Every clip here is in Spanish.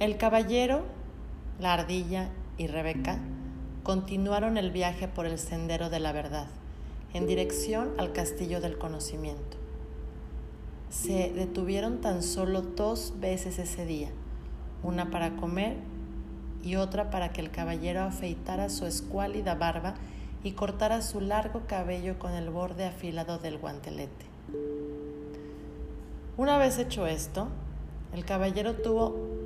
El caballero, la ardilla y Rebeca continuaron el viaje por el sendero de la verdad, en dirección al castillo del conocimiento. Se detuvieron tan solo dos veces ese día, una para comer y otra para que el caballero afeitara su escuálida barba y cortara su largo cabello con el borde afilado del guantelete. Una vez hecho esto, el caballero tuvo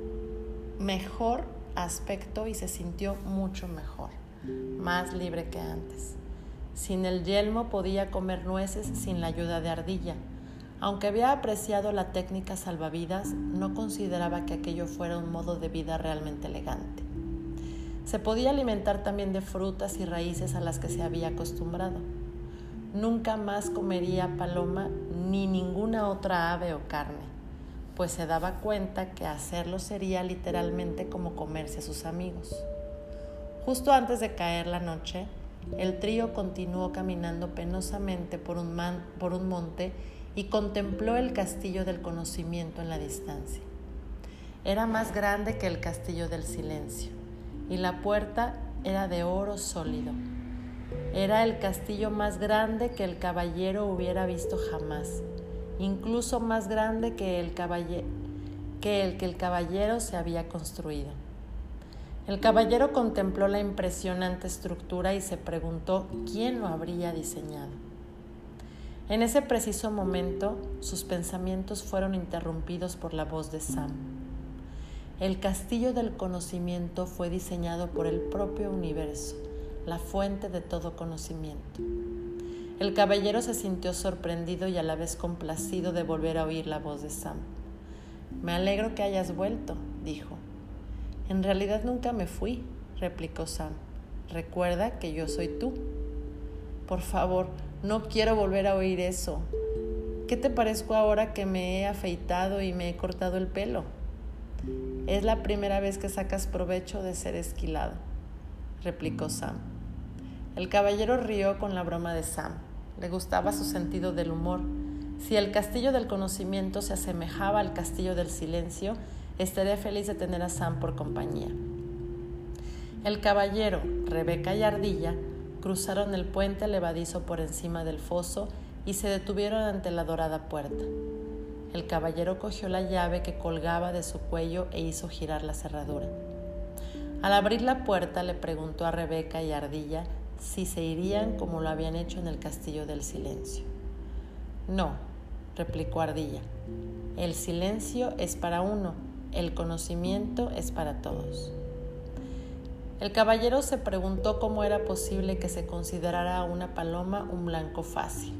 mejor aspecto y se sintió mucho mejor, más libre que antes. Sin el yelmo podía comer nueces sin la ayuda de ardilla. Aunque había apreciado la técnica salvavidas, no consideraba que aquello fuera un modo de vida realmente elegante. Se podía alimentar también de frutas y raíces a las que se había acostumbrado. Nunca más comería paloma ni ninguna otra ave o carne pues se daba cuenta que hacerlo sería literalmente como comerse a sus amigos. Justo antes de caer la noche, el trío continuó caminando penosamente por un, por un monte y contempló el castillo del conocimiento en la distancia. Era más grande que el castillo del silencio y la puerta era de oro sólido. Era el castillo más grande que el caballero hubiera visto jamás incluso más grande que el, que el que el caballero se había construido. El caballero contempló la impresionante estructura y se preguntó quién lo habría diseñado. En ese preciso momento, sus pensamientos fueron interrumpidos por la voz de Sam. El castillo del conocimiento fue diseñado por el propio universo, la fuente de todo conocimiento. El caballero se sintió sorprendido y a la vez complacido de volver a oír la voz de Sam. Me alegro que hayas vuelto, dijo. En realidad nunca me fui, replicó Sam. Recuerda que yo soy tú. Por favor, no quiero volver a oír eso. ¿Qué te parezco ahora que me he afeitado y me he cortado el pelo? Es la primera vez que sacas provecho de ser esquilado, replicó Sam. El caballero rió con la broma de Sam. Le gustaba su sentido del humor. Si el castillo del conocimiento se asemejaba al castillo del silencio, estaría feliz de tener a Sam por compañía. El caballero, Rebeca y Ardilla cruzaron el puente levadizo por encima del foso y se detuvieron ante la dorada puerta. El caballero cogió la llave que colgaba de su cuello e hizo girar la cerradura. Al abrir la puerta le preguntó a Rebeca y Ardilla si se irían como lo habían hecho en el castillo del silencio. No, replicó Ardilla. El silencio es para uno, el conocimiento es para todos. El caballero se preguntó cómo era posible que se considerara a una paloma un blanco fácil.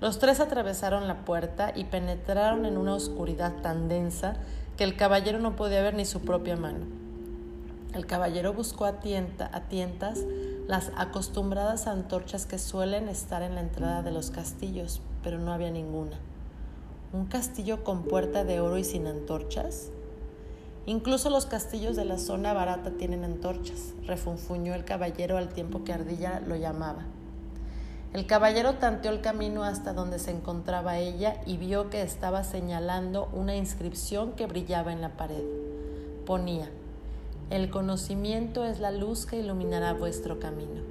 Los tres atravesaron la puerta y penetraron en una oscuridad tan densa que el caballero no podía ver ni su propia mano. El caballero buscó a, tientas las acostumbradas antorchas que suelen estar en la entrada de los castillos, pero no había ninguna. ¿Un castillo con puerta de oro y sin antorchas? Incluso los castillos de la zona barata tienen antorchas, refunfuñó el caballero al tiempo que Ardilla lo llamaba. El caballero tanteó el camino hasta donde se encontraba ella y vio que estaba señalando una inscripción que brillaba en la pared. Ponía, el conocimiento es la luz que iluminará vuestro camino.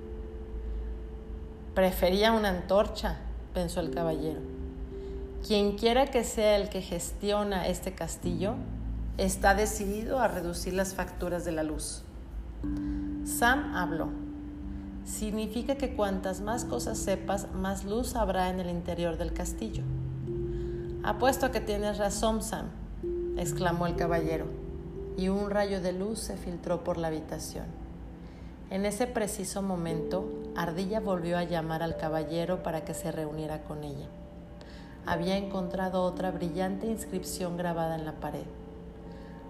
Prefería una antorcha, pensó el caballero. Quien quiera que sea el que gestiona este castillo, está decidido a reducir las facturas de la luz. Sam habló. Significa que cuantas más cosas sepas, más luz habrá en el interior del castillo. Apuesto a que tienes razón, Sam, exclamó el caballero y un rayo de luz se filtró por la habitación. En ese preciso momento, Ardilla volvió a llamar al caballero para que se reuniera con ella. Había encontrado otra brillante inscripción grabada en la pared.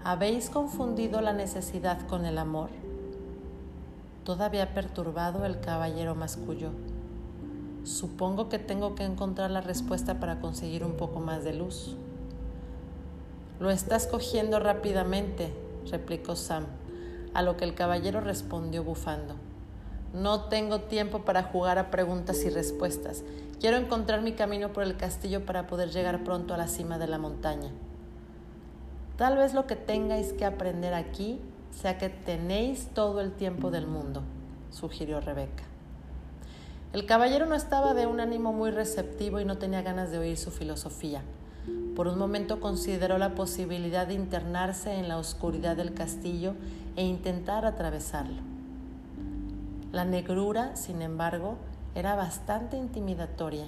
¿Habéis confundido la necesidad con el amor? Todavía perturbado, el caballero masculló. Supongo que tengo que encontrar la respuesta para conseguir un poco más de luz. Lo estás cogiendo rápidamente, replicó Sam, a lo que el caballero respondió bufando. No tengo tiempo para jugar a preguntas y respuestas. Quiero encontrar mi camino por el castillo para poder llegar pronto a la cima de la montaña. Tal vez lo que tengáis que aprender aquí sea que tenéis todo el tiempo del mundo, sugirió Rebeca. El caballero no estaba de un ánimo muy receptivo y no tenía ganas de oír su filosofía. Por un momento consideró la posibilidad de internarse en la oscuridad del castillo e intentar atravesarlo. La negrura, sin embargo, era bastante intimidatoria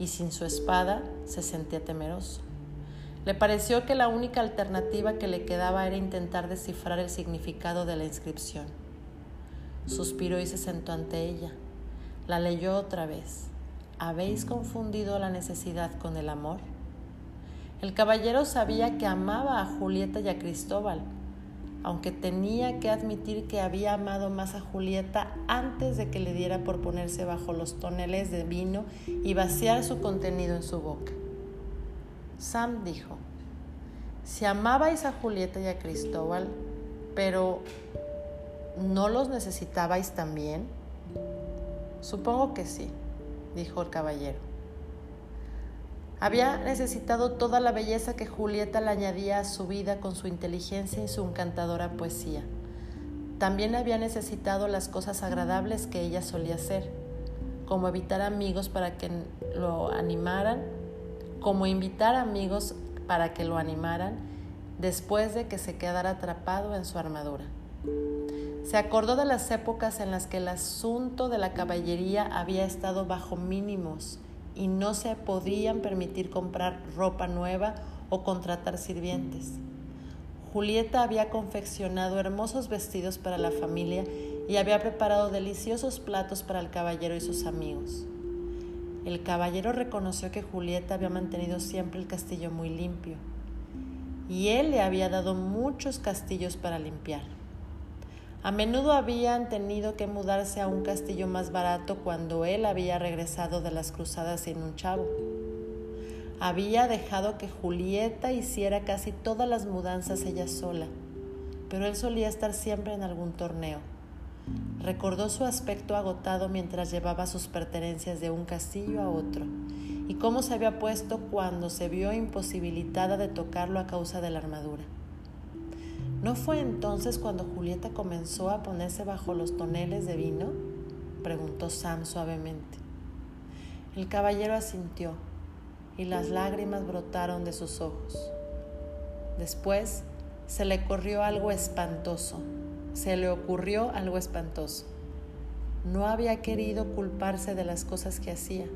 y sin su espada se sentía temeroso. Le pareció que la única alternativa que le quedaba era intentar descifrar el significado de la inscripción. Suspiró y se sentó ante ella. La leyó otra vez. ¿Habéis confundido la necesidad con el amor? El caballero sabía que amaba a Julieta y a Cristóbal, aunque tenía que admitir que había amado más a Julieta antes de que le diera por ponerse bajo los toneles de vino y vaciar su contenido en su boca. Sam dijo, si amabais a Julieta y a Cristóbal, pero ¿no los necesitabais también? Supongo que sí, dijo el caballero. Había necesitado toda la belleza que Julieta le añadía a su vida con su inteligencia y su encantadora poesía. También había necesitado las cosas agradables que ella solía hacer, como evitar amigos para que lo animaran, como invitar amigos para que lo animaran después de que se quedara atrapado en su armadura. Se acordó de las épocas en las que el asunto de la caballería había estado bajo mínimos y no se podían permitir comprar ropa nueva o contratar sirvientes. Julieta había confeccionado hermosos vestidos para la familia y había preparado deliciosos platos para el caballero y sus amigos. El caballero reconoció que Julieta había mantenido siempre el castillo muy limpio y él le había dado muchos castillos para limpiar. A menudo habían tenido que mudarse a un castillo más barato cuando él había regresado de las cruzadas sin un chavo. Había dejado que Julieta hiciera casi todas las mudanzas ella sola, pero él solía estar siempre en algún torneo. Recordó su aspecto agotado mientras llevaba sus pertenencias de un castillo a otro y cómo se había puesto cuando se vio imposibilitada de tocarlo a causa de la armadura. ¿No fue entonces cuando Julieta comenzó a ponerse bajo los toneles de vino? preguntó Sam suavemente. El caballero asintió y las lágrimas brotaron de sus ojos. Después se le corrió algo espantoso, se le ocurrió algo espantoso. No había querido culparse de las cosas que hacía.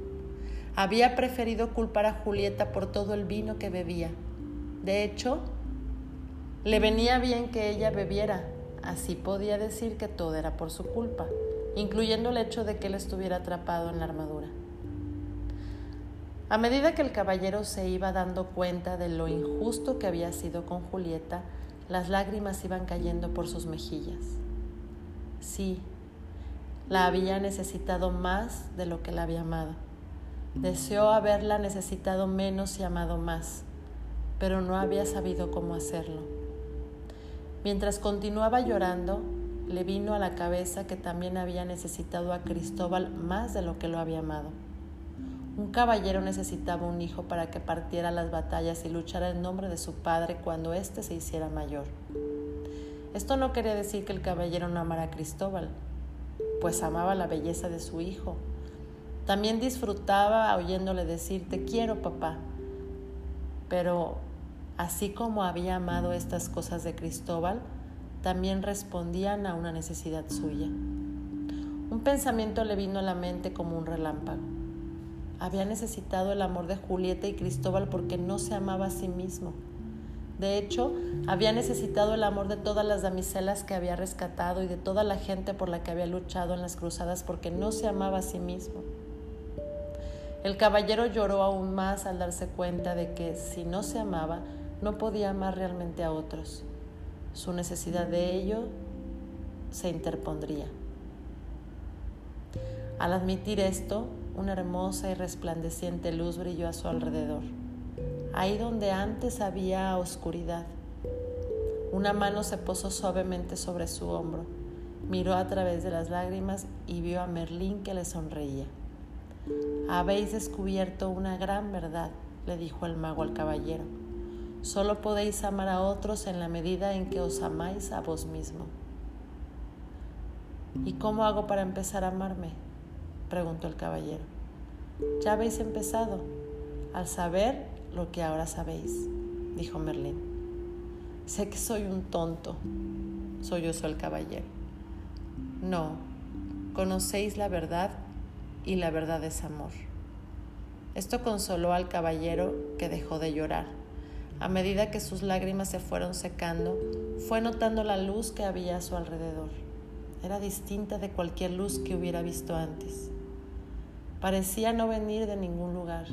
Había preferido culpar a Julieta por todo el vino que bebía. De hecho, le venía bien que ella bebiera, así podía decir que todo era por su culpa, incluyendo el hecho de que él estuviera atrapado en la armadura. A medida que el caballero se iba dando cuenta de lo injusto que había sido con Julieta, las lágrimas iban cayendo por sus mejillas. Sí, la había necesitado más de lo que la había amado. Deseó haberla necesitado menos y amado más, pero no había sabido cómo hacerlo. Mientras continuaba llorando, le vino a la cabeza que también había necesitado a Cristóbal más de lo que lo había amado. Un caballero necesitaba un hijo para que partiera las batallas y luchara en nombre de su padre cuando éste se hiciera mayor. Esto no quería decir que el caballero no amara a Cristóbal, pues amaba la belleza de su hijo. También disfrutaba oyéndole decir, te quiero papá, pero así como había amado estas cosas de Cristóbal, también respondían a una necesidad suya. Un pensamiento le vino a la mente como un relámpago. Había necesitado el amor de Julieta y Cristóbal porque no se amaba a sí mismo. De hecho, había necesitado el amor de todas las damiselas que había rescatado y de toda la gente por la que había luchado en las cruzadas porque no se amaba a sí mismo. El caballero lloró aún más al darse cuenta de que si no se amaba, no podía amar realmente a otros. Su necesidad de ello se interpondría. Al admitir esto, una hermosa y resplandeciente luz brilló a su alrededor. Ahí donde antes había oscuridad, una mano se posó suavemente sobre su hombro, miró a través de las lágrimas y vio a Merlín que le sonreía. Habéis descubierto una gran verdad, le dijo el mago al caballero Solo podéis amar a otros en la medida en que os amáis a vos mismo. ¿Y cómo hago para empezar a amarme? preguntó el caballero. Ya habéis empezado al saber lo que ahora sabéis, dijo Merlín. Sé que soy un tonto, sollozó el caballero. No, conocéis la verdad y la verdad es amor. Esto consoló al caballero que dejó de llorar a medida que sus lágrimas se fueron secando, fue notando la luz que había a su alrededor. Era distinta de cualquier luz que hubiera visto antes. Parecía no venir de ningún lugar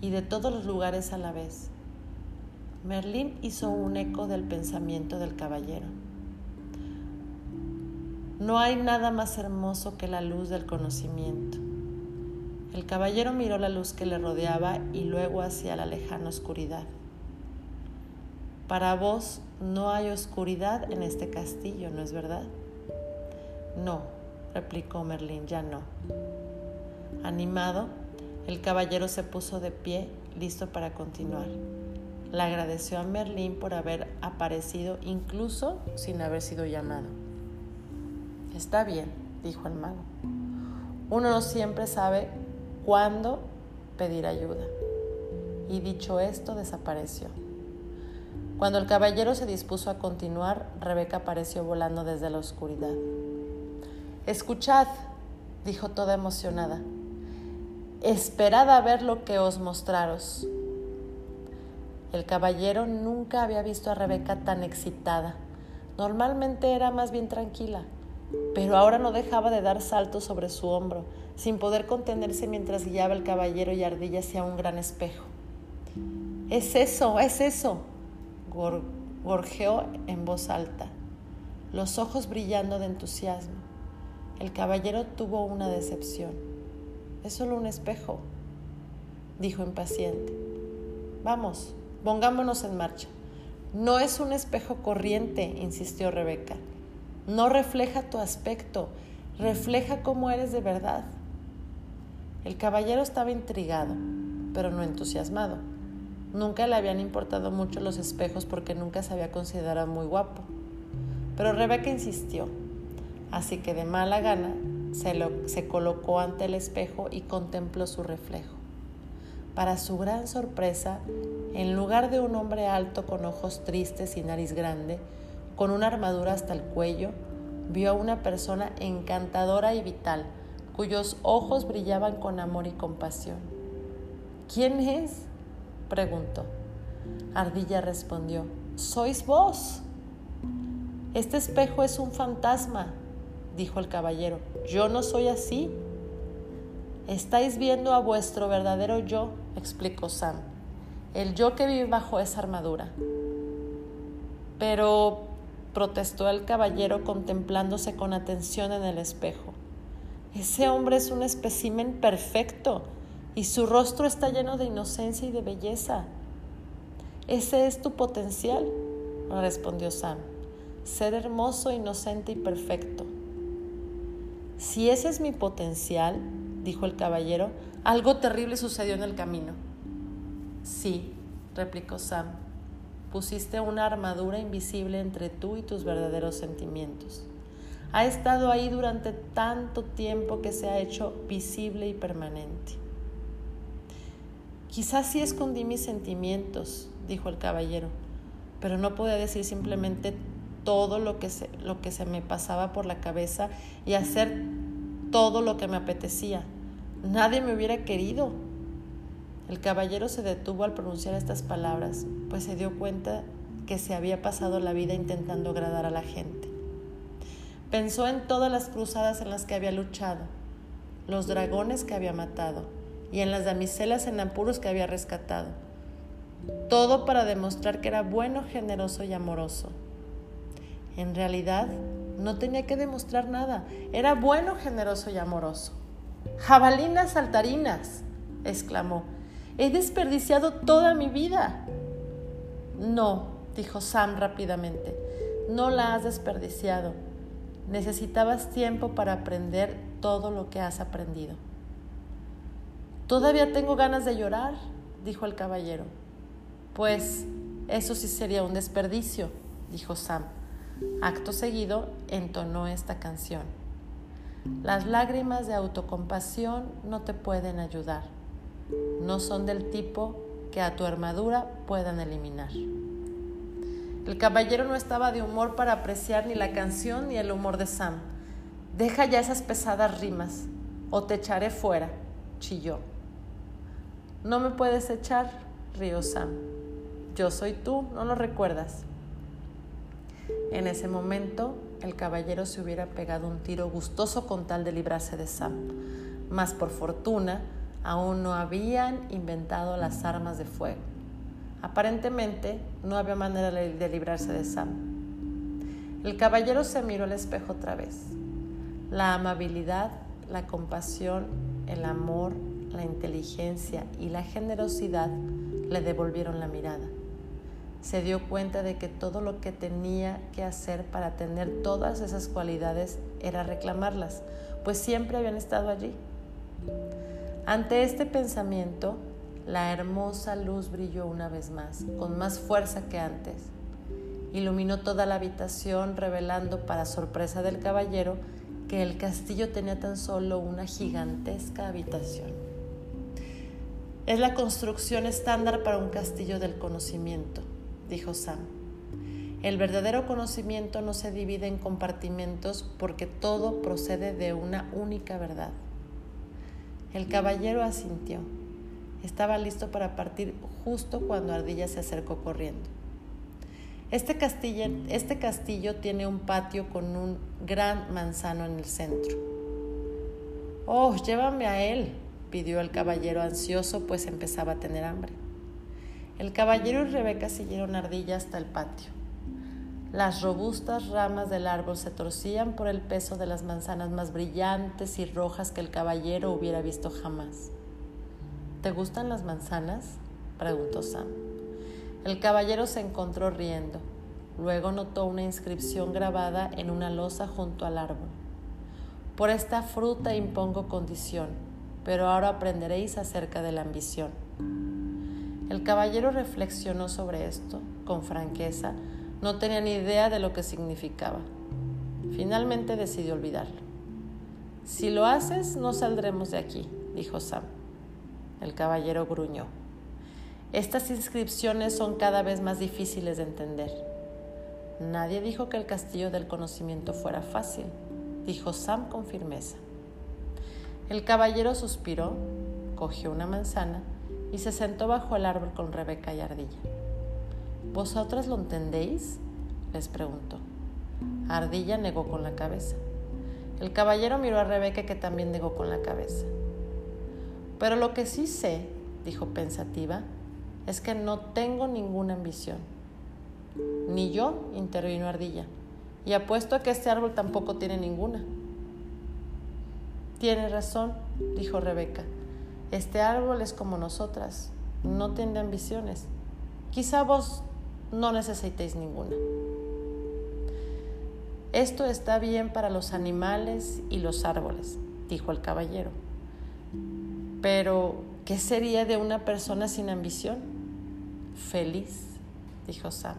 y de todos los lugares a la vez. Merlín hizo un eco del pensamiento del caballero. No hay nada más hermoso que la luz del conocimiento. El caballero miró la luz que le rodeaba y luego hacia la lejana oscuridad. Para vos no hay oscuridad en este castillo, ¿no es verdad? No, replicó Merlín, ya no. Animado, el caballero se puso de pie, listo para continuar. Le agradeció a Merlín por haber aparecido incluso sin haber sido llamado. Está bien, dijo el mago. Uno no siempre sabe cuándo pedir ayuda. Y dicho esto, desapareció. Cuando el caballero se dispuso a continuar, Rebeca apareció volando desde la oscuridad. Escuchad, dijo toda emocionada, esperad a ver lo que os mostraros. El caballero nunca había visto a Rebeca tan excitada. Normalmente era más bien tranquila, pero ahora no dejaba de dar saltos sobre su hombro, sin poder contenerse mientras guiaba el caballero y Ardilla hacia un gran espejo. Es eso, es eso, gorjeó en voz alta, los ojos brillando de entusiasmo. El caballero tuvo una decepción. Es solo un espejo, dijo impaciente. Vamos, pongámonos en marcha. No es un espejo corriente, insistió Rebeca. No refleja tu aspecto, refleja cómo eres de verdad. El caballero estaba intrigado, pero no entusiasmado. Nunca le habían importado mucho los espejos porque nunca se había considerado muy guapo. Pero Rebeca insistió, así que de mala gana se, se colocó ante el espejo y contempló su reflejo. Para su gran sorpresa, en lugar de un hombre alto con ojos tristes y nariz grande, con una armadura hasta el cuello, vio a una persona encantadora y vital, cuyos ojos brillaban con amor y compasión. ¿Quién es? Preguntó. Ardilla respondió, sois vos. Este espejo es un fantasma, dijo el caballero. Yo no soy así. Estáis viendo a vuestro verdadero yo, explicó Sam, el yo que vive bajo esa armadura. Pero, protestó el caballero contemplándose con atención en el espejo, ese hombre es un espécimen perfecto y su rostro está lleno de inocencia y de belleza. Ese es tu potencial, respondió Sam, ser hermoso, inocente y perfecto. Si ese es mi potencial, dijo el caballero, algo terrible sucedió en el camino. Sí, replicó Sam, pusiste una armadura invisible entre tú y tus verdaderos sentimientos. Ha estado ahí durante tanto tiempo que se ha hecho visible y permanente. Quizás sí escondí mis sentimientos, dijo el caballero, pero no podía decir simplemente todo lo que, se, lo que se me pasaba por la cabeza y hacer todo lo que me apetecía. Nadie me hubiera querido. El caballero se detuvo al pronunciar estas palabras, pues se dio cuenta que se había pasado la vida intentando agradar a la gente. Pensó en todas las cruzadas en las que había luchado, los dragones que había matado, y en las damiselas en apuros que había rescatado. Todo para demostrar que era bueno, generoso y amoroso. En realidad, no tenía que demostrar nada. Era bueno, generoso y amoroso. Jabalinas saltarinas, exclamó. He desperdiciado toda mi vida. No, dijo Sam rápidamente. No la has desperdiciado. Necesitabas tiempo para aprender todo lo que has aprendido. Todavía tengo ganas de llorar, dijo el caballero. Pues Eso sí sería un desperdicio, dijo Sam. Acto seguido entonó esta canción. Las lágrimas de autocompasión no te pueden ayudar. No son del tipo que a tu armadura puedan eliminar. El caballero no estaba de humor para apreciar ni la canción ni el humor de Sam. Deja ya esas pesadas rimas, o te echaré fuera, chilló. No me puedes echar, rió Sam. Yo soy tú, ¿no lo recuerdas? En ese momento, el caballero se hubiera pegado un tiro gustoso con tal de librarse de Sam. Mas por fortuna, aún no habían inventado las armas de fuego. Aparentemente, no había manera de librarse de Sam. El caballero se miró al espejo otra vez. La amabilidad, la compasión, el amor, la inteligencia y la generosidad le devolvieron la mirada se dio cuenta de que todo lo que tenía que hacer para tener todas esas cualidades era reclamarlas, pues siempre habían estado allí. Ante este pensamiento, la hermosa luz brilló una vez más, con más fuerza que antes. Iluminó toda la habitación, revelando para sorpresa del caballero que el castillo tenía tan solo una gigantesca habitación. Es la construcción estándar para un castillo del conocimiento dijo Sam. El verdadero conocimiento no se divide en compartimentos porque todo procede de una única verdad. El caballero asintió. Estaba listo para partir justo cuando Ardilla se acercó corriendo. Este castillo, este castillo tiene un patio con un gran manzano en el centro. Oh, llévame a él, pidió el caballero ansioso, pues empezaba a tener hambre. El caballero y Rebeca siguieron Ardilla hasta el patio. Las robustas ramas del árbol se torcían por el peso de las manzanas más brillantes y rojas que el caballero hubiera visto jamás. ¿Te gustan las manzanas? preguntó Sam. El caballero se encontró riendo. Luego notó una inscripción grabada en una losa junto al árbol. Por esta fruta impongo condición, pero ahora aprenderéis acerca de la ambición. El caballero reflexionó sobre esto con franqueza. No tenía ni idea de lo que significaba. Finalmente decidió olvidarlo. Si lo haces, no saldremos de aquí, dijo Sam. El caballero gruñó. Estas inscripciones son cada vez más difíciles de entender. Nadie dijo que el castillo del conocimiento fuera fácil, dijo Sam con firmeza. El caballero suspiró, cogió una manzana y se sentó bajo el árbol con Rebeca y Ardilla. ¿Vosotras lo entendéis? les preguntó. Ardilla negó con la cabeza. El caballero miró a Rebeca que también negó con la cabeza. Pero lo que sí sé, dijo pensativa, es que no tengo ninguna ambición. Ni yo, intervino Ardilla, y apuesto a que este árbol tampoco tiene ninguna. Tiene razón, dijo Rebeca. Este árbol es como nosotras, no tiene ambiciones. Quizá vos no necesitéis ninguna. Esto está bien para los animales y los árboles, dijo el caballero. Pero, ¿qué sería de una persona sin ambición? Feliz, dijo Sam.